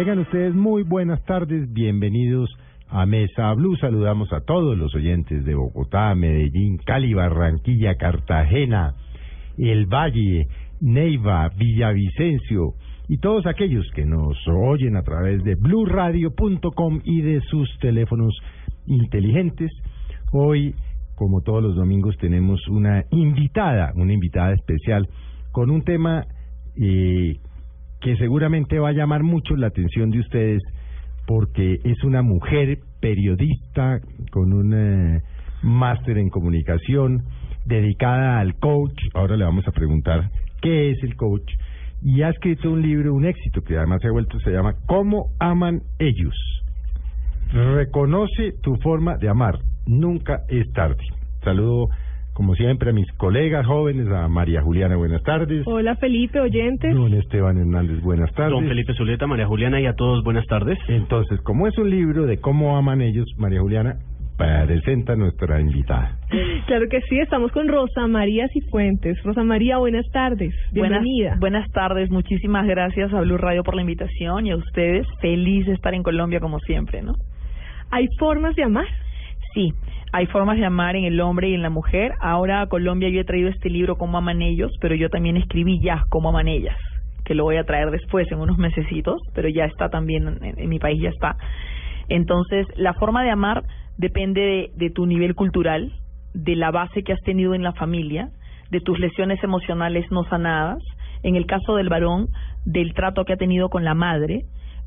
Tengan ustedes muy buenas tardes. Bienvenidos a Mesa Blue. Saludamos a todos los oyentes de Bogotá, Medellín, Cali, Barranquilla, Cartagena, El Valle, Neiva, Villavicencio y todos aquellos que nos oyen a través de bluradio.com y de sus teléfonos inteligentes. Hoy, como todos los domingos, tenemos una invitada, una invitada especial con un tema eh, que seguramente va a llamar mucho la atención de ustedes porque es una mujer periodista con un eh, máster en comunicación dedicada al coach. Ahora le vamos a preguntar qué es el coach. Y ha escrito un libro, un éxito, que además se ha vuelto, se llama ¿Cómo aman ellos? Reconoce tu forma de amar. Nunca es tarde. Saludo, como siempre, a mis colegas jóvenes, a María Juliana, buenas tardes. Hola Felipe, oyentes. Don Esteban Hernández, buenas tardes. Don Felipe Zuleta, María Juliana y a todos buenas tardes. Entonces, como es un libro de cómo aman ellos, María Juliana, presenta a nuestra invitada. Claro que sí, estamos con Rosa María Cifuentes. Rosa María, buenas tardes. Bienvenida. Buenas, buenas tardes, muchísimas gracias a Blue Radio por la invitación y a ustedes. Feliz de estar en Colombia como siempre, ¿no? ¿Hay formas de amar? Sí, hay formas de amar en el hombre y en la mujer. Ahora Colombia yo he traído este libro, Cómo aman ellos, pero yo también escribí ya, Cómo aman ellas, que lo voy a traer después en unos mesecitos, pero ya está también, en, en mi país ya está. Entonces, la forma de amar depende de, de tu nivel cultural, de la base que has tenido en la familia, de tus lesiones emocionales no sanadas, en el caso del varón, del trato que ha tenido con la madre,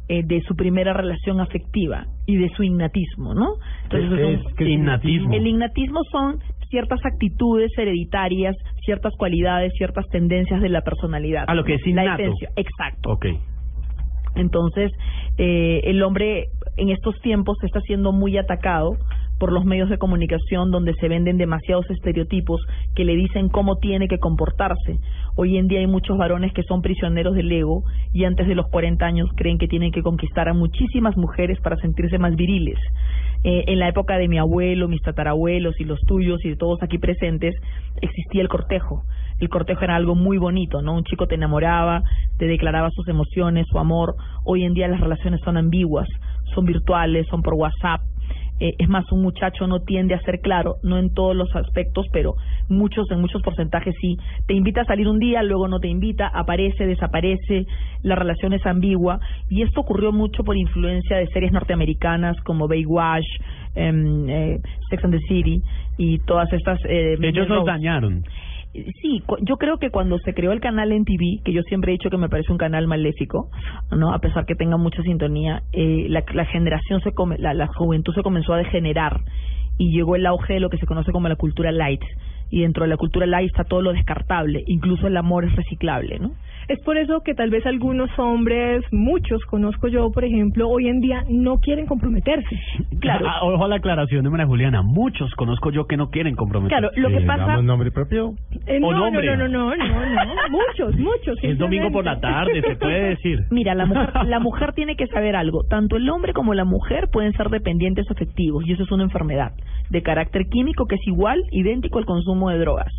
eh, de su primera relación afectiva y de su innatismo, ¿no? ¿Qué es- qué es innatismo? El innatismo son ciertas actitudes hereditarias, ciertas cualidades, ciertas tendencias de la personalidad. Ah, lo que es La innato. esencia- Exacto. Ok. Entonces, eh, el hombre en estos tiempos está siendo muy atacado por los medios de comunicación donde se venden demasiados estereotipos que le dicen cómo tiene que comportarse. Hoy en día hay muchos varones que son prisioneros del ego y antes de los 40 años creen que tienen que conquistar a muchísimas mujeres para sentirse más viriles. Eh, en la época de mi abuelo, mis tatarabuelos y los tuyos y de todos aquí presentes, existía el cortejo. El cortejo era algo muy bonito, ¿no? Un chico te enamoraba, te declaraba sus emociones, su amor. Hoy en día las relaciones son ambiguas, son virtuales, son por WhatsApp. Eh, es más, un muchacho no tiende a ser claro, no en todos los aspectos, pero muchos, en muchos porcentajes sí. Te invita a salir un día, luego no te invita, aparece, desaparece, la relación es ambigua. Y esto ocurrió mucho por influencia de series norteamericanas como Baywatch, em, eh, Sex and the City y todas estas... Eh, Ellos nos dañaron. Sí, yo creo que cuando se creó el canal en TV, que yo siempre he dicho que me parece un canal maléfico, no, a pesar que tenga mucha sintonía, eh, la, la generación se come, la juventud se comenzó a degenerar y llegó el auge de lo que se conoce como la cultura light. Y dentro de la cultura light está todo lo descartable, incluso el amor es reciclable, ¿no? Es por eso que tal vez algunos hombres, muchos conozco yo, por ejemplo, hoy en día no quieren comprometerse. Claro. Ah, Ojo a la aclaración de María Juliana. Muchos conozco yo que no quieren comprometer. Claro, lo que Eh, pasa... ¿damos nombre propio? Eh, no, O no, nombre. no, no, no, no, no, muchos, muchos. Es domingo por la tarde, se puede decir. Mira, la mujer, la mujer tiene que saber algo. Tanto el hombre como la mujer pueden ser dependientes afectivos y eso es una enfermedad de carácter químico que es igual, idéntico al consumo de drogas.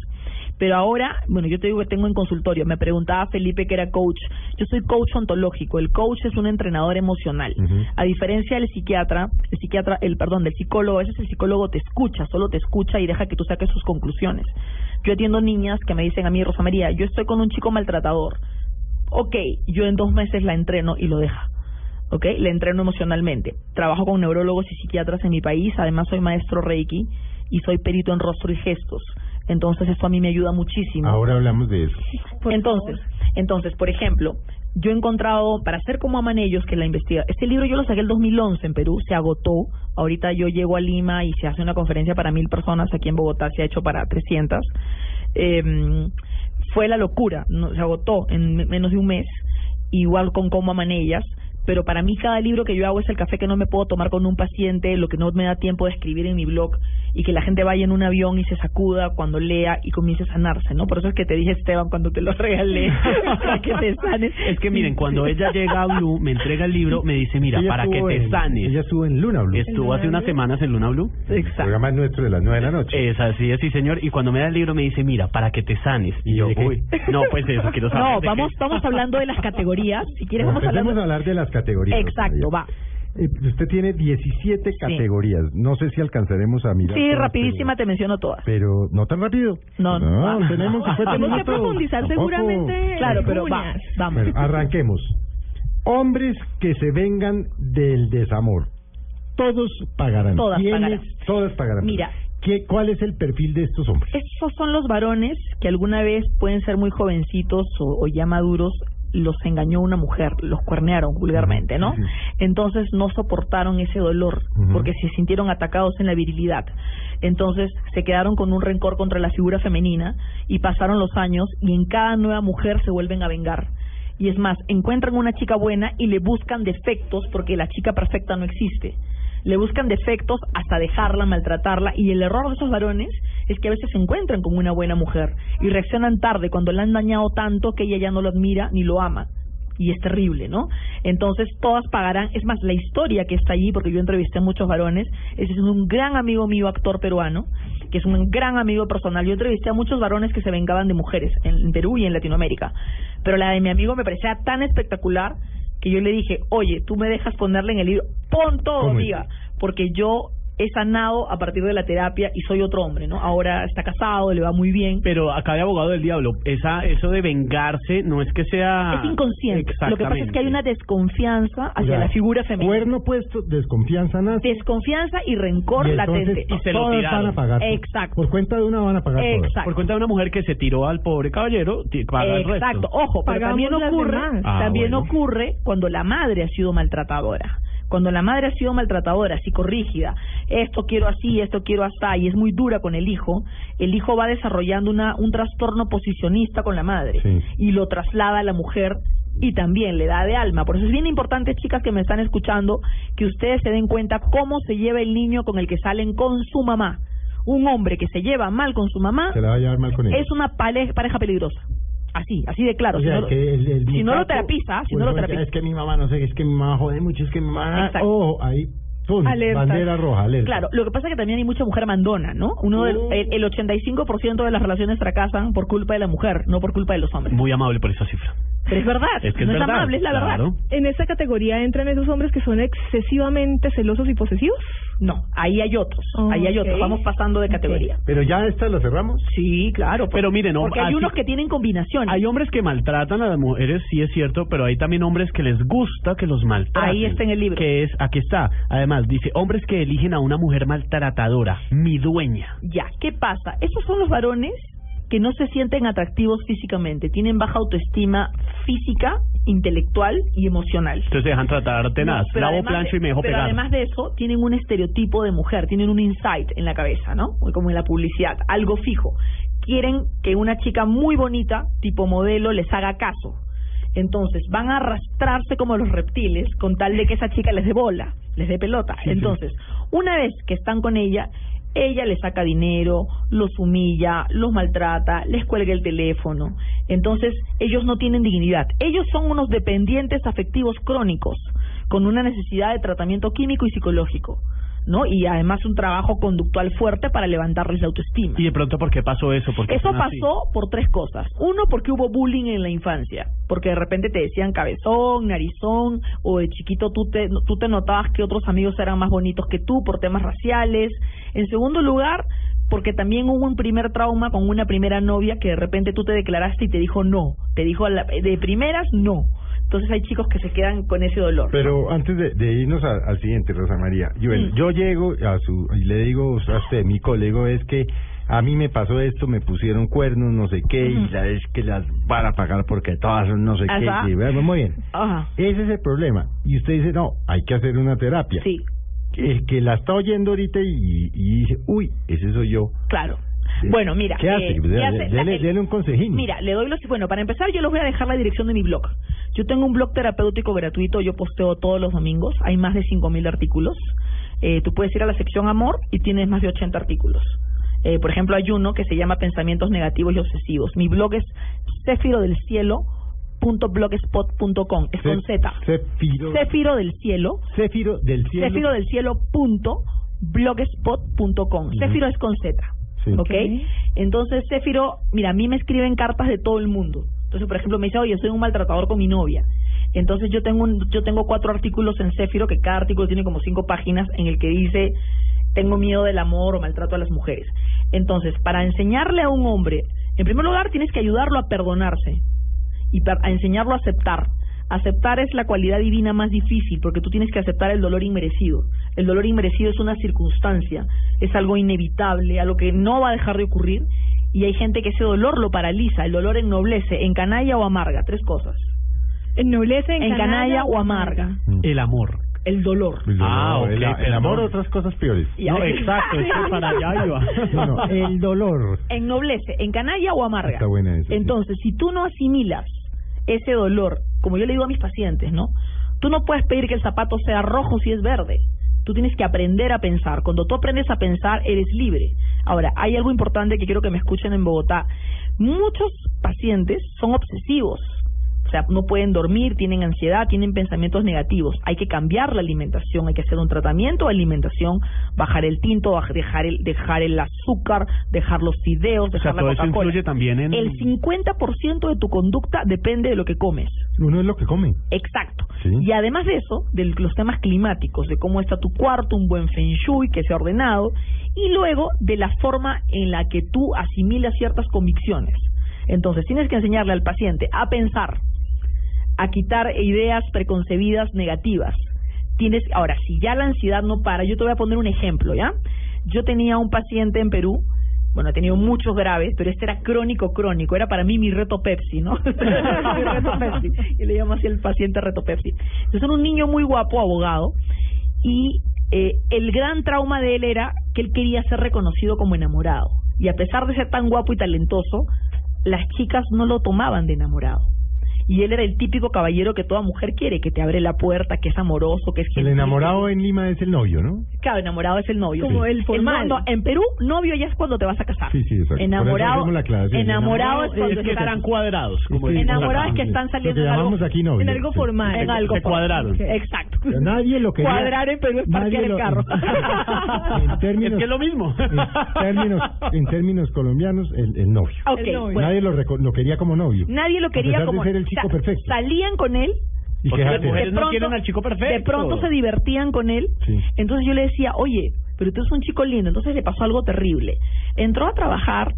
Pero ahora, bueno, yo te digo que tengo en consultorio, me preguntaba Felipe que era coach. Yo soy coach ontológico, el coach es un entrenador emocional. A diferencia del psiquiatra, el psiquiatra, el perdón, del psicólogo, a veces el psicólogo te escucha, solo te escucha y deja que tú saques sus conclusiones. Yo atiendo niñas que me dicen a mí, Rosa María, yo estoy con un chico maltratador. Ok, yo en dos meses la entreno y lo deja. ¿ok? Le entreno emocionalmente. Trabajo con neurólogos y psiquiatras en mi país, además soy maestro Reiki y soy perito en rostro y gestos. Entonces eso a mí me ayuda muchísimo. Ahora hablamos de eso. Por entonces, entonces, por ejemplo, yo he encontrado, para hacer como aman ellos, que la investiga, este libro yo lo saqué el 2011 en Perú, se agotó, ahorita yo llego a Lima y se hace una conferencia para mil personas, aquí en Bogotá se ha hecho para 300, eh, fue la locura, no, se agotó en me- menos de un mes, igual con cómo aman ellas, pero para mí cada libro que yo hago es el café que no me puedo tomar con un paciente, lo que no me da tiempo de escribir en mi blog y que la gente vaya en un avión y se sacuda cuando lea y comience a sanarse, ¿no? Por eso es que te dije, Esteban, cuando te lo regalé, para que te sanes. Es que miren, cuando ella llega a Blue, me entrega el libro, me dice, mira, Ella para que te en- sanes. Ella estuvo en Luna Blue. Estuvo hace unas semanas en Luna Blue. El Exacto. programa es nuestro de las nueve de la noche. Es así, es sí, señor. Y cuando me da el libro me dice, mira, para que te sanes. Y yo, uy, no, pues eso, quiero saber. No, vamos, vamos hablando de las categorías. Si quieres, vamos hablando. a hablar de las categorías. Exacto, va. Eh, usted tiene 17 categorías. No sé si alcanzaremos a mirar. Sí, todas, rapidísima te menciono todas. Pero, no tan rápido. No, no. no. tenemos 50 Tenemos que profundizar Tampoco. seguramente. Claro, pero va, vamos. Bueno, arranquemos. Hombres que se vengan del desamor. Todos pagarán. Todas ¿Quiénes? pagarán. Todas pagarán. Mira. ¿Qué, ¿Cuál es el perfil de estos hombres? Estos son los varones que alguna vez pueden ser muy jovencitos o, o ya maduros, los engañó una mujer, los cuernearon vulgarmente, ¿no? Entonces no soportaron ese dolor porque se sintieron atacados en la virilidad. Entonces se quedaron con un rencor contra la figura femenina y pasaron los años y en cada nueva mujer se vuelven a vengar. Y es más, encuentran una chica buena y le buscan defectos porque la chica perfecta no existe. Le buscan defectos hasta dejarla, maltratarla y el error de esos varones es que a veces se encuentran con una buena mujer y reaccionan tarde cuando la han dañado tanto que ella ya no lo admira ni lo ama. Y es terrible, ¿no? Entonces todas pagarán. Es más, la historia que está allí, porque yo entrevisté a muchos varones, ese es un gran amigo mío, actor peruano, que es un gran amigo personal. Yo entrevisté a muchos varones que se vengaban de mujeres en, Perú y en Latinoamérica. Pero la de mi amigo me parecía tan espectacular que yo le dije, oye, tú me dejas ponerle en el libro, pon todo, amiga, porque yo he sanado a partir de la terapia y soy otro hombre, ¿no? Ahora está casado, le va muy bien. Pero acá de abogado del diablo, esa, eso de vengarse no es que sea... es inconsciente. Lo que pasa es que hay una desconfianza hacia O sea, la figura femenina. Cuerno puesto, desconfianza nace. Desconfianza y rencor y latente. y se lo todas van a pagar. Exacto. Por cuenta de una van a pagar todas. Exacto. Por cuenta de una mujer que se tiró al pobre caballero, paga el resto. Exacto, ojo, pero Pagamos también ocurre. Ah, también bueno. ocurre cuando la madre ha sido maltratadora. Cuando la madre ha sido maltratadora, psicorrígida, esto quiero así, esto quiero así, y es muy dura con el hijo, el hijo va desarrollando una, un trastorno posicionista con la madre Sí. y lo traslada a la mujer y también le da de alma. Por eso es bien importante, chicas que me están escuchando, que ustedes se den cuenta cómo se lleva el niño con el que salen con su mamá. Un hombre que se lleva mal con su mamá Se la va a llevar mal con ella. es una pareja peligrosa. Así, así de claro. O si no, que el, el si no lo terapiza, si pues, no lo bueno, terapiza. Es que mi mamá, no sé, es que mi mamá jode mucho, es que mi mamá... Exacto. Ojo, ahí, pum, Alerta. bandera roja, alerta. Claro, lo que pasa es que también hay mucha mujer mandona, ¿no? Uno del, Oh. el, el 85% de las relaciones fracasan por culpa de la mujer, no por culpa de los hombres. Muy amable por esa cifra. Pero es verdad, Es que es no verdad. es amable, es la claro. verdad. En esta categoría entran esos hombres que son excesivamente celosos y posesivos. No, ahí hay otros, Oh, ahí hay otros, vamos pasando de categoría. Pero ya esta la cerramos. Sí, claro. Pero miren, no, porque hay así- unos que tienen combinaciones. Hay hombres que maltratan a las mujeres, sí es cierto, pero hay también hombres que les gusta que los maltraten. Ahí está en el libro. Que es, aquí está. Además, dice, hombres que eligen a una mujer maltratadora, mi dueña. Ya, ¿qué pasa? Esos son los varones que no se sienten atractivos físicamente, tienen baja autoestima física, intelectual y emocional. Entonces se dejan tratar tenaz. No, pero Lavo, además plancho de- y me dejo pero pegar. además de eso, tienen un estereotipo de mujer, tienen un insight en la cabeza, ¿no? Como en la publicidad, algo fijo. Quieren que una chica muy bonita, tipo modelo, les haga caso. Entonces, van a arrastrarse como los reptiles con tal de que esa chica les dé bola, les dé pelota. Entonces, una vez que están con ella, ella les saca dinero, los humilla, los maltrata, les cuelga el teléfono. Entonces, ellos no tienen dignidad. Ellos son unos dependientes afectivos crónicos, con una necesidad de tratamiento químico y psicológico, ¿no? Y además un trabajo conductual fuerte para levantarles la autoestima. Y de pronto, ¿por qué pasó eso? Porque Eso así. pasó por tres cosas. Uno, porque hubo bullying en la infancia. Porque de repente te decían cabezón, narizón, o de chiquito tú te, tú te notabas que otros amigos eran más bonitos que tú por temas raciales. En segundo lugar, porque también hubo un primer trauma con una primera novia que de repente tú te declaraste y te dijo no. Te dijo de primeras no. Entonces hay chicos que se quedan con ese dolor. Pero antes de, de irnos a- al siguiente, Rosa María, yo, Mm. yo llego a su y le digo a usted, mi colega, es que a mí me pasó esto, me pusieron cuernos, no sé qué, y Ujú. la es que las van a pagar porque todas son no sé Ajá. qué. y bueno, muy bien. Ajá. Ese es el problema. Y usted dice, no, hay que hacer una terapia. Sí, El que la está oyendo ahorita y, y dice, uy, ese soy yo. claro. Bueno, mira, ¿Qué hace? eh, Dele- ¿qué hace? La- dele- el- dele un consejín. Mira, le doy los... Bueno, para empezar yo les voy a dejar la dirección de mi blog. Yo tengo un blog terapéutico gratuito, yo posteo todos los domingos, hay más de 5.000 artículos. Eh, tú puedes ir a la sección amor y tienes más de 80 artículos. Eh, por ejemplo, hay uno que se llama Pensamientos Negativos y Obsesivos. Mi blog es cefirodelcielo.blogspot.com. Es con Z. Céfiro, Céfiro del cielo. Céfiro del cielo. Céfiro del cielo punto blogspot.com. Céfiro es con Z. Sí. ¿Ok? Entonces, Céfiro, mira, a mí me escriben cartas de todo el mundo. Entonces, por ejemplo, me dice, oye, soy un maltratador con mi novia. Entonces, yo tengo un, yo tengo cuatro artículos en Céfiro, que cada artículo tiene como cinco páginas, en el que dice, tengo miedo del amor o maltrato a las mujeres. Entonces, para enseñarle a un hombre, en primer lugar, tienes que ayudarlo a perdonarse y per- a enseñarlo a aceptar. Aceptar es la cualidad divina más difícil porque tú tienes que aceptar el dolor inmerecido. El dolor inmerecido es una circunstancia, es algo inevitable, algo que no va a dejar de ocurrir y hay gente que ese dolor lo paraliza, el dolor ennoblece, en canalla o amarga, tres cosas. Ennoblece, En canalla o amarga, El amor. el dolor. El dolor, Ah, ok, el, el amor, otras cosas peores. No, exacto, es que para allá iba. No, no, el dolor. ennoblece, en canalla o amarga. Está buena esa, sí. Entonces, si tú no asimilas ese dolor, como yo le digo a mis pacientes, ¿no? Tú no puedes pedir que el zapato sea rojo si es verde. Tú tienes que aprender a pensar. Cuando tú aprendes a pensar, eres libre. Ahora, hay algo importante que quiero que me escuchen en Bogotá. Muchos pacientes son obsesivos. O sea, no pueden dormir, tienen ansiedad, tienen pensamientos negativos. Hay que cambiar la alimentación, hay que hacer un tratamiento de alimentación, bajar el tinto, dejar el, dejar el azúcar, dejar los fideos, O sea, dejar la todo eso Coca-Cola. influye también en... El 50% de tu conducta depende de lo que comes. Uno es lo que come. Exacto. Sí. Y además de eso, de los temas climáticos, de cómo está tu cuarto, un buen feng shui que sea ordenado, y luego de la forma en la que tú asimilas ciertas convicciones. Entonces, tienes que enseñarle al paciente a pensar, a quitar ideas preconcebidas negativas. Tienes, ahora, si ya la ansiedad no para, yo te voy a poner un ejemplo, ¿ya? Yo tenía un paciente en Perú, bueno, he tenido muchos graves, pero este era crónico, crónico, era para mí mi reto Pepsi, ¿no? mi reto Pepsi. Y le llamo así el paciente reto Pepsi. Entonces era un niño muy guapo, abogado, y eh, el gran trauma de él era que él quería ser reconocido como enamorado. Y a pesar de ser tan guapo y talentoso, las chicas no lo tomaban de enamorado. Y él era el típico caballero que toda mujer quiere, que te abre la puerta, que es amoroso, que es El gentil, enamorado en Lima es el novio, ¿no? Claro, enamorado es el novio. Como Sí. el formal. no, en Perú, novio ya es cuando te vas a casar. Sí, sí, exacto. Enamorado, la aclaración. enamorado es Enamorado cuando es que están- están cuadrados. Como Sí, Enamorado es que están saliendo Lo que en algo- aquí novio. en algo Sí. formal. en algo cuadraron. Exacto. Pero nadie lo quería. Cuadrar en Perú es parquear el lo- carro. En términos, Es que es lo mismo. En términos, en términos colombianos, el, el novio. Ok, El novio. bueno. Nadie lo, reco- lo quería como novio. Nadie lo quería como el chico sa- perfecto. salían con él Y que las mujeres no quieren al chico perfecto. de pronto se divertían con él Sí. entonces yo le decía oye pero tú eres un chico lindo entonces le pasó algo terrible entró a trabajar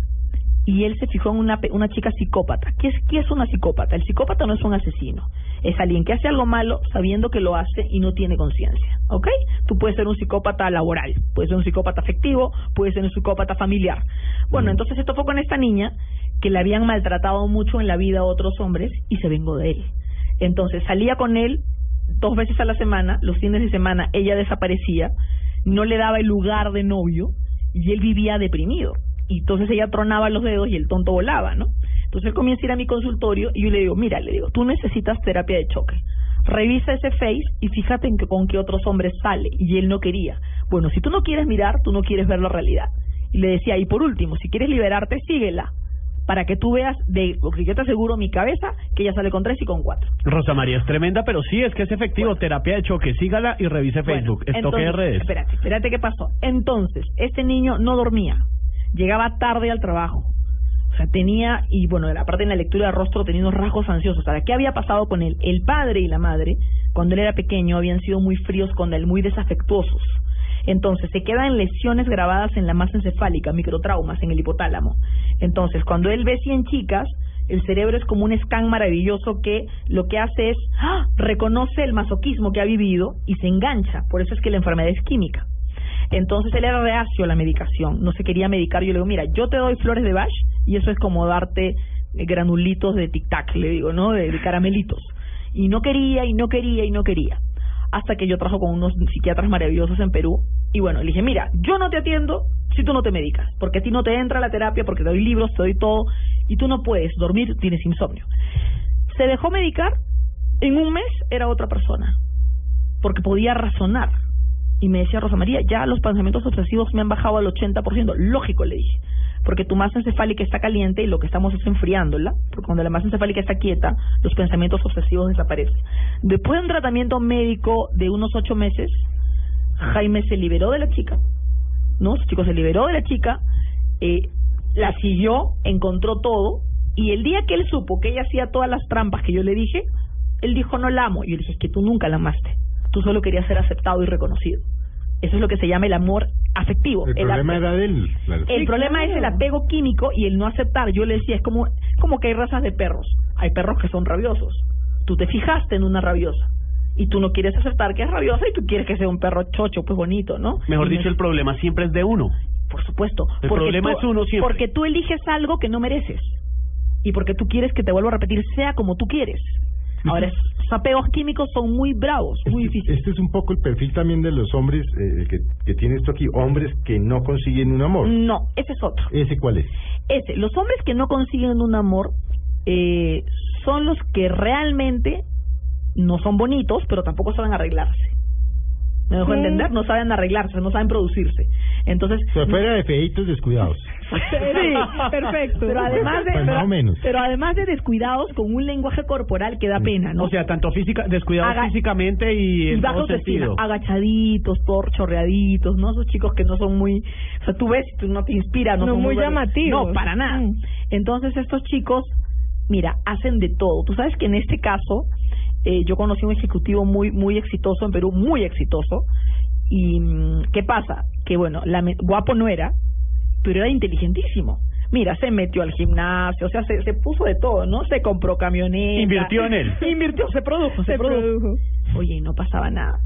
y él se fijó en una pe- una chica psicópata ¿qué es qué es una psicópata el psicópata no es un asesino es alguien que hace algo malo sabiendo que lo hace y no tiene conciencia ¿ok? tú puedes ser un psicópata laboral puedes ser un psicópata afectivo puedes ser un psicópata familiar bueno Mm. entonces esto fue con esta niña que le habían maltratado mucho en la vida a otros hombres y se vengó de él entonces salía con él dos veces a la semana, los fines de semana ella desaparecía, no le daba el lugar de novio y él vivía deprimido. Y entonces ella tronaba los dedos y el tonto volaba, ¿no? Entonces él comienza a ir a mi consultorio y yo le digo, mira, le digo, tú necesitas terapia de choque. Revisa ese face y fíjate en que, con qué otros hombres sale. Y él no quería. Bueno, si tú no quieres mirar, tú no quieres ver la realidad. Y le decía, y por último, si quieres liberarte, síguela. Para que tú veas, de, porque yo te aseguro mi cabeza, que ella sale con tres y con cuatro. Rosa María es tremenda, pero sí, es que es efectivo. Terapia de choque. Sígala y revise Facebook. Bueno, Estoque entonces, redes. Espérate, espérate qué pasó. Entonces, este niño no dormía, llegaba tarde al trabajo. O sea, tenía, y bueno, aparte en la lectura de rostro tenía unos rasgos ansiosos. Ahora, ¿qué había pasado con él? El padre y la madre, cuando él era pequeño, habían sido muy fríos con él, muy desafectuosos. Entonces, se quedan lesiones grabadas en la masa encefálica, microtraumas en el hipotálamo. Entonces, cuando él ve 100 chicas, el cerebro es como un scan maravilloso que lo que hace es ¡ah! reconoce el masoquismo que ha vivido y se engancha. Por eso es que la enfermedad es química. Entonces él era reacio a la medicación, no se quería medicar. Yo le digo, mira, yo te doy flores de Bach y eso es como darte eh, granulitos de tic-tac, le digo, ¿no? De, de caramelitos. Y no quería, y no quería, y no quería. Hasta que yo trabajo con unos psiquiatras maravillosos en Perú Y bueno, le dije, mira, yo no te atiendo si tú no te medicas, porque a ti no te entra la terapia, porque te doy libros, te doy todo, y tú no puedes dormir, tienes insomnio. Se dejó medicar, en un mes era otra persona, porque podía razonar. Y me decía Rosa María, ya los pensamientos obsesivos me han bajado al 80%. Lógico, le dije, porque tu masa encefálica está caliente y lo que estamos es enfriándola, porque cuando la masa encefálica está quieta, los pensamientos obsesivos desaparecen. Después de un tratamiento médico de unos ocho meses, Jaime se liberó de la chica, ¿no? Este chico se liberó de la chica, eh, la siguió, encontró todo, y el día que él supo que ella hacía todas las trampas que yo le dije, él dijo, no la amo. Y yo le dije, es que tú nunca la amaste, tú solo querías ser aceptado y reconocido. Eso es lo que se llama el amor afectivo. El problema era de él. claro. el Sí, problema claro. es el apego químico y el no aceptar. Yo le decía, es como, como que hay razas de perros. Hay perros que son rabiosos. Tú te fijaste en una rabiosa y tú no quieres aceptar que es rabiosa y tú quieres que sea un perro chocho, pues bonito, ¿no? Mejor Y dicho, no- el problema siempre es de uno. por supuesto. El porque problema tú- es uno siempre. Porque tú eliges algo que no mereces. Y porque tú quieres que te vuelva a repetir, sea como tú quieres. Ahora, esos apegos químicos son muy bravos, muy Este, difíciles. este es un poco el perfil también de los hombres eh, que, que tiene esto aquí, hombres que no consiguen un amor. No, ese es otro. ¿Ese cuál es? Ese, los hombres que no consiguen un amor eh, son los que realmente no son bonitos, pero tampoco saben arreglarse. ¿Me dejo entender? No saben arreglarse, no saben producirse. Entonces, O sea, fuera de feitos descuidados. Sí, perfecto. Pero además de, Pues más pero, o menos. pero además de descuidados con un lenguaje corporal que da pena, ¿no? O sea, tanto física, descuidados físicamente y y en todo autoestima, sentido. agachaditos, por chorreaditos, ¿no? Esos chicos que no son muy, o sea, tú ves, y tú no te inspira, no, No son muy llamativos. No, para nada. Mm. Entonces estos chicos, mira, hacen de todo. Tú sabes que en este caso eh, yo conocí un ejecutivo muy muy exitoso en Perú, muy exitoso. Y mm, qué pasa, que bueno, la, me- guapo no era, pero era inteligentísimo. Mira, se metió al gimnasio, o sea, se, se puso de todo, ¿no? Se compró camioneta. Invirtió en él. Invirtió, se produjo, se, Se produjo. produjo. Oye, y no pasaba nada.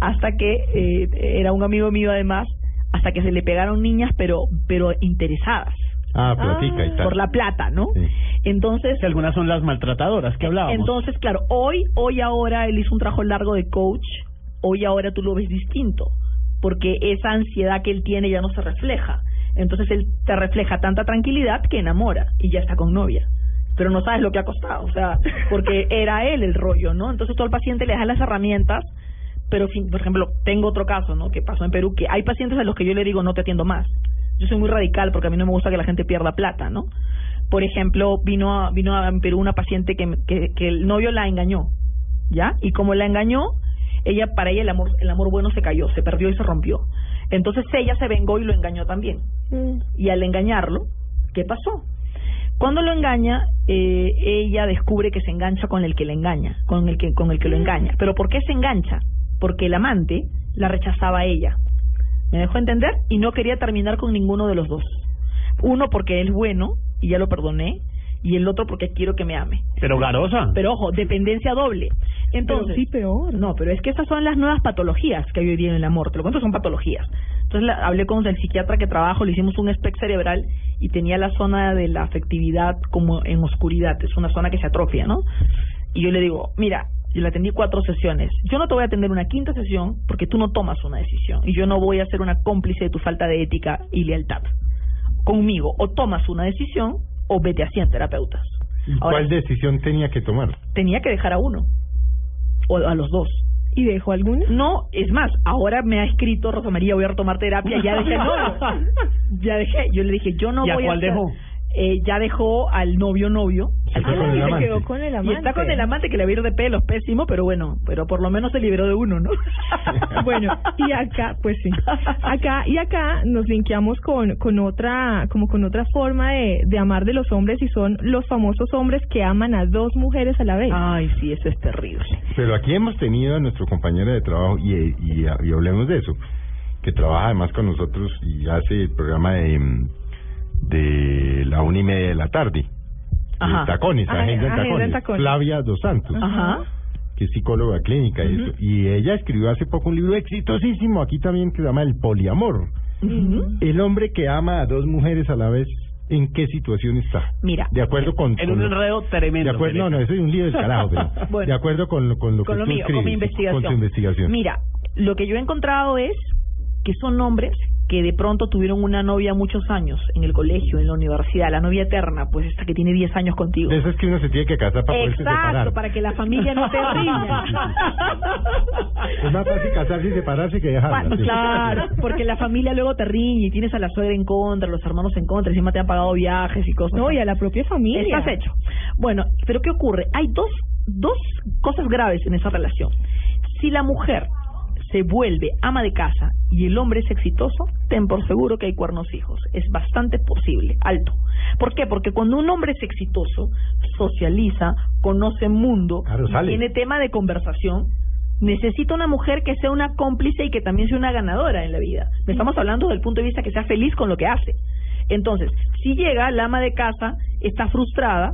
Hasta que eh, era un amigo mío además, hasta que se le pegaron niñas, pero pero interesadas Ah, platica y tal. por la plata, ¿no? Sí. Entonces, Que algunas son las maltratadoras que hablábamos. entonces, claro, hoy, hoy ahora él hizo un trabajo largo de coach, hoy ahora tú lo ves distinto, porque esa ansiedad que él tiene ya no se refleja. Entonces él te refleja tanta tranquilidad que enamora y ya está con novia. Pero no sabes lo que ha costado, o sea, porque era él el rollo, ¿no? Entonces todo el paciente le da las herramientas, pero, fin- por ejemplo, tengo otro caso, ¿no? Que pasó en Perú, que hay pacientes a los que yo le digo no te atiendo más. Yo soy muy radical porque a mí no me gusta que la gente pierda plata, ¿no? Por ejemplo, vino a, vino a en Perú una paciente que, que, que el novio la engañó, ¿ya? Y como la engañó, ella para ella el amor el amor bueno se cayó, se perdió y se rompió. Entonces ella se vengó y lo engañó también. Mm. Y al engañarlo, ¿qué pasó? Cuando lo engaña, eh, ella descubre que se engancha con el que le engaña, con el que con el que lo engaña. Pero ¿por qué se engancha? Porque el amante la rechazaba a ella. ¿Me dejó entender? Y no quería terminar con ninguno de los dos. Uno porque él es bueno y ya lo perdoné, y el otro porque quiero que me ame. Pero Garosa. Pero ojo, dependencia doble. Entonces, Pero sí peor. no, pero es que estas son las nuevas patologías que hay hoy día en el amor. Te lo cuento, son patologías. Entonces la- hablé con el psiquiatra que trabajo, le hicimos un SPEC cerebral y tenía la zona de la afectividad como en oscuridad. Es una zona que se atrofia, ¿no? Y yo le digo, mira, yo le atendí cuatro sesiones. Yo no te voy a atender una quinta sesión porque tú no tomas una decisión. Y yo no voy a ser una cómplice de tu falta de ética y lealtad. Conmigo, o tomas una decisión o vete a 100 terapeutas. ¿Y Ahora, ¿Cuál decisión tenía que tomar? tenía que dejar a uno o a los dos. ¿Y dejó alguna? No, es más, ahora me ha escrito Rosa María, voy a retomar terapia, ya dejé novio. Ya dejé, yo le dije, yo no ¿Y a voy cuál a hacer- dejó? Eh, ya dejó al novio novio. Al que y se amante. quedó con el y amante. está con el amante que le ir de pelos, pésimo, pero bueno, pero por lo menos se liberó de uno, ¿no? Bueno, y acá, pues sí. Acá y acá nos linkeamos con con otra como con otra forma de, de amar de los hombres y son los famosos hombres que aman a dos mujeres a la vez. Ay, sí, eso es terrible. Pero aquí hemos tenido a nuestro compañero de trabajo y, y, y hablemos de eso, que trabaja además con nosotros y hace el programa de, de la una y media de la tarde. Ajá. De tacones, Ajá, agenda en Agenda en tacones. Tacones. Flavia Dos Santos, Ajá. que es psicóloga clínica y eso. Y ella escribió hace poco un libro exitosísimo aquí también que se llama El poliamor. El hombre que ama a dos mujeres a la vez, ¿en qué situación está? Mira, De acuerdo con... En con un enredo tremendo. de acuerdo, no, no, eso es un lío del carajo, pero Bueno. de acuerdo con, lo- con lo con que lo tú mío, con mi escribes, investigación. Con tu investigación. Mira, lo que yo he encontrado es que son hombres que de pronto tuvieron una novia muchos años en el colegio, en la universidad, la novia eterna, pues esta que tiene 10 años contigo. De eso es que uno se tiene que casar para poderse separar. Exacto, para que la familia no te riña. Es más fácil casarse y separarse que dejarla. Sí. Claro, porque la familia luego te riñe y tienes a la suegra en contra, los hermanos en contra, encima te han pagado viajes y cosas. No, y a la propia familia. Estás hecho. Bueno, pero ¿qué ocurre? Hay dos, dos cosas graves en esa relación. Si la mujer se vuelve ama de casa y el hombre es exitoso, ten por seguro que hay cuernos hijos. Es bastante posible, alto. ¿Por qué? Porque cuando un hombre es exitoso, socializa, conoce mundo, Claro, y sale. tiene tema de conversación, necesita una mujer que sea una cómplice y que también sea una ganadora en la vida. Estamos hablando del punto de vista que sea feliz con lo que hace. Entonces, si llega la ama de casa, está frustrada,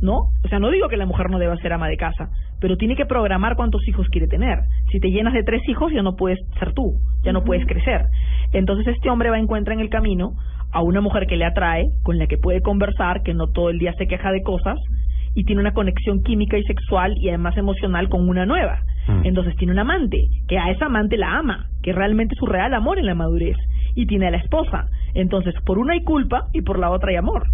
¿no? O sea, no digo que la mujer no deba ser ama de casa, pero tiene que programar cuántos hijos quiere tener. Si te llenas de tres hijos, ya no puedes ser tú, ya no puedes crecer. Entonces, este hombre va a encontrar en el camino a una mujer que le atrae, con la que puede conversar, que no todo el día se queja de cosas, y tiene una conexión química y sexual y además emocional con una nueva. Mm. Entonces tiene un amante, que a esa amante la ama, que realmente es su real amor en la madurez, y tiene a la esposa. Entonces, por una hay culpa y por la otra hay amor.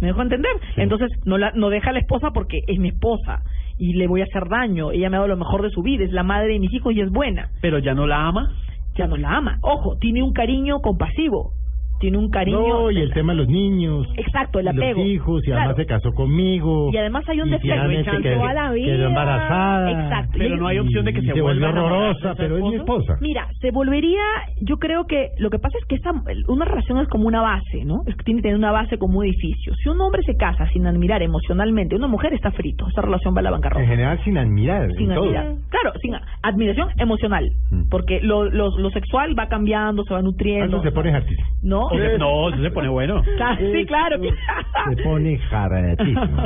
¿Me dejo entender? Entonces, no la, no deja a la esposa porque es mi esposa y le voy a hacer daño. Ella me ha dado lo mejor de su vida, es la madre de mis hijos y es buena. Pero ya no la ama. Ya no la ama. Ojo, tiene un cariño compasivo. Tiene un cariño. No, y el tema de los niños. Exacto, el y apego. Los hijos, y además se casó conmigo. Y además hay un y defecto. finalmente Echando quedó- a la vida. Quedó embarazada. Exacto. Pero no hay opción de que Y se se vuelva horrorosa, pero es mi esposa. Mira, se volvería, yo creo que lo que pasa es que esta, una relación es como una base, ¿no? Es que tiene que tener una base como un edificio. Si un hombre se casa sin admirar emocionalmente, una mujer está frito, esa relación va a la En bancarrota. general sin admirar. Sin en todo. admirar. Claro, sin admiración emocional, Mm. porque lo, lo, lo sexual va cambiando, se va nutriendo. Eso se pone hartísimo. ¿No? No, eso se pone bueno. Sí, claro. Se pone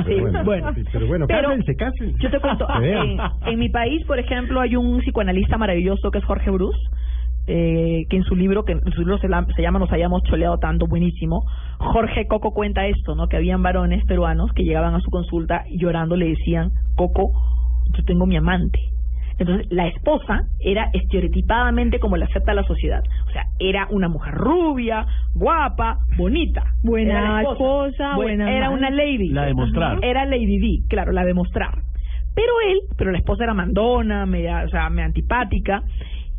Pero bueno, bueno. sí, pero bueno, Pero cásense, cásense. Yo te cuento, vean. en, en mi país, por ejemplo, hay un psicoanalista maravilloso que es Jorge Bruce, eh, que en su libro, que en su libro se, la- se llama Nos hayamos choleado tanto, buenísimo. Jorge Coco cuenta esto, ¿no? Que habían varones peruanos que llegaban a su consulta y llorando le decían, Coco, yo tengo mi amante. Entonces, la esposa era estereotipadamente como la acepta la sociedad. O sea, era una mujer rubia, guapa, bonita. Buena esposa, Bu- buena Era madre. una lady. La de mostrar. Era Lady D, claro, la de mostrar. Pero él, pero la esposa era mandona, media, o sea, media antipática.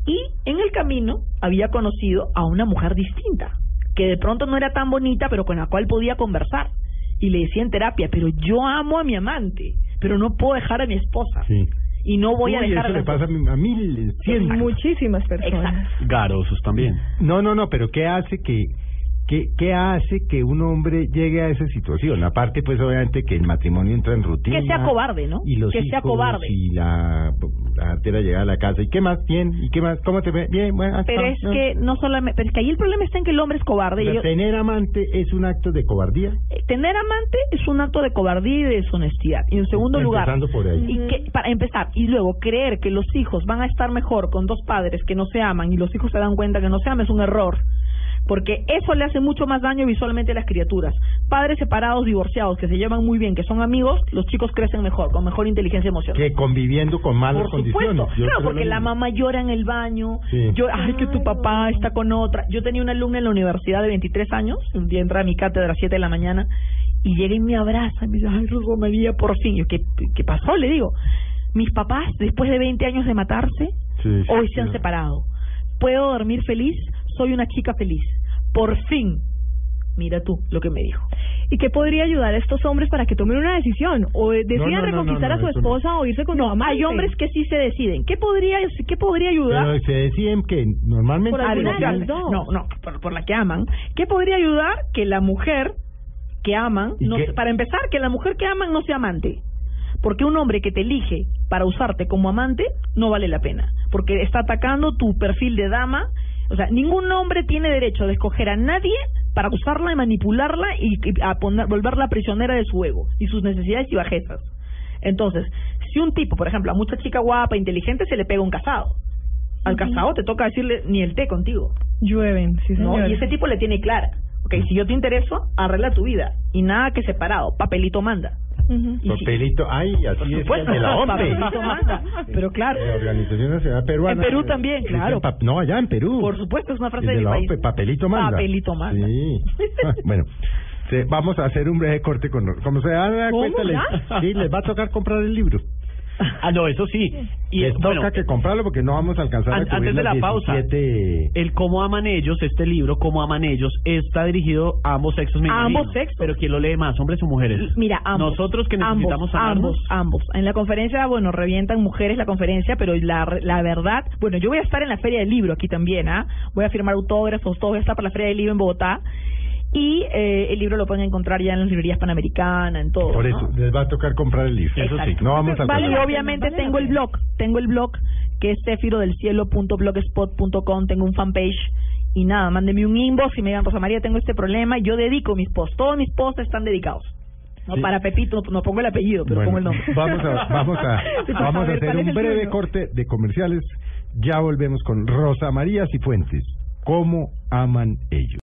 Y en el camino había conocido a una mujer distinta, que de pronto no era tan bonita, pero con la cual podía conversar. Y le decía en terapia, pero yo amo a mi amante, pero no puedo dejar a mi esposa. Sí. Y no voy a Uy, dejar eso a le pasa a, dos. mi- a mil, cien. Muchísimas personas. Exacto. Garosos también. No, no, no, pero ¿qué hace que, qué, qué hace que un hombre llegue a esa situación? Aparte, pues obviamente que el matrimonio entra en rutina. Que sea cobarde, ¿no? Y los Que sea hijos, cobarde. Y la, la artera llega a la casa. ¿Y qué más? Bien. ¿Y qué más? ¿Cómo te ve? Bien, bueno. ah, Pero es que no solamente, pero es que ahí el problema está en que el hombre es cobarde. Sea, y yo- tener amante es un acto de cobardía. eh, tener amante es un acto de cobardía y de deshonestidad. Y en segundo lugar, Empezando por ahí. y que para empezar y luego creer que los hijos van a estar mejor con dos padres que no se aman y los hijos se dan cuenta que no se aman es un error. Porque eso le hace mucho más daño visualmente a las criaturas. Padres separados, divorciados, que se llevan muy bien, que son amigos, los chicos crecen mejor, con mejor inteligencia emocional. Que conviviendo con malas Por condiciones. claro, porque la mamá llora en el baño, Sí. ay, que tu papá está con otra. Yo tenía una alumna en la universidad de 23 años, un día entra a mi cátedra a las 7 de la mañana, y llega y me abraza, y me dice, ay, Rosa María, por fin. Yo, ¿qué, ¿qué pasó? Le digo, mis papás, después de 20 años de matarse, Sí, sí, hoy se han separado. Puedo dormir feliz, soy una chica feliz. Por fin. Mira tú lo que me dijo. ¿Y qué podría ayudar a estos hombres para que tomen una decisión? ¿O eh, decidan no, no, reconquistar no, a su esposa o irse con su No, amante? hay hombres que sí se deciden. ¿Qué podría, qué podría ayudar? Pero se deciden que normalmente... Por de dos. No, no, por, por la que aman. ¿Qué podría ayudar que la mujer que aman, ¿Y no, para empezar, que la mujer que aman no sea amante? Porque un hombre que te elige para usarte como amante no vale la pena, porque está atacando tu perfil de dama. O sea, ningún hombre tiene derecho de escoger a nadie para usarla y manipularla y, y a poner, volverla prisionera de su ego y sus necesidades y bajezas. Entonces, si un tipo, por ejemplo, a mucha chica guapa, inteligente, se le pega un casado. Al casado te toca decirle ni el té contigo. Llueven, sí, ¿no? señor. Y ese tipo le tiene clara. Ok, si yo te intereso, arregla tu vida. Y nada que separado, papelito manda. Y sí. Papelito, ay, así es supuesto, de la OMPE. papelito manda, pero claro. La Organización Nacional Peruana. En Perú también, claro. no, allá en Perú. Por supuesto, es una frase de del la país. OMPE, papelito manda. Papelito manda. Sí. Ah, bueno, se- vamos a hacer un breve corte con... Como se dan cuenta, les, sí, les va a tocar comprar el libro. Ah, no, eso sí. Y les bueno, toca que comprarlo porque no vamos a alcanzar An- a antes de la pausa. 17... el cómo aman ellos, este libro, cómo aman ellos, está dirigido a ambos sexos. A ambos sexos. Pero ¿quién lo lee más, hombres o mujeres? Mira, ambos. Nosotros que necesitamos ambos, ambos, ambos. En la conferencia, bueno, revientan mujeres la conferencia, pero la, la verdad, bueno, yo voy a estar en la Feria del Libro aquí también, ¿ah? Voy a firmar autógrafos, todo voy a estar para la Feria del Libro en Bogotá. Y eh, el libro lo pueden encontrar ya en las librerías panamericanas, en todo. Por ¿no? eso, les va a tocar comprar el libro. Eso sí, no vamos a Vale, y obviamente tengo el blog, tengo el blog que es cefirodelcielo.blogspot.com, tengo un fanpage y nada, mándenme un inbox y me digan, Rosa María, tengo este problema y yo dedico mis posts, todos mis posts están dedicados. No, Sí. para Pepito no, no pongo el apellido, pero Bueno, pongo el nombre. Vamos a, vamos a, vamos a hacer un breve corte de comerciales. Ya volvemos con Rosa María Cifuentes. ¿Cómo aman ellos?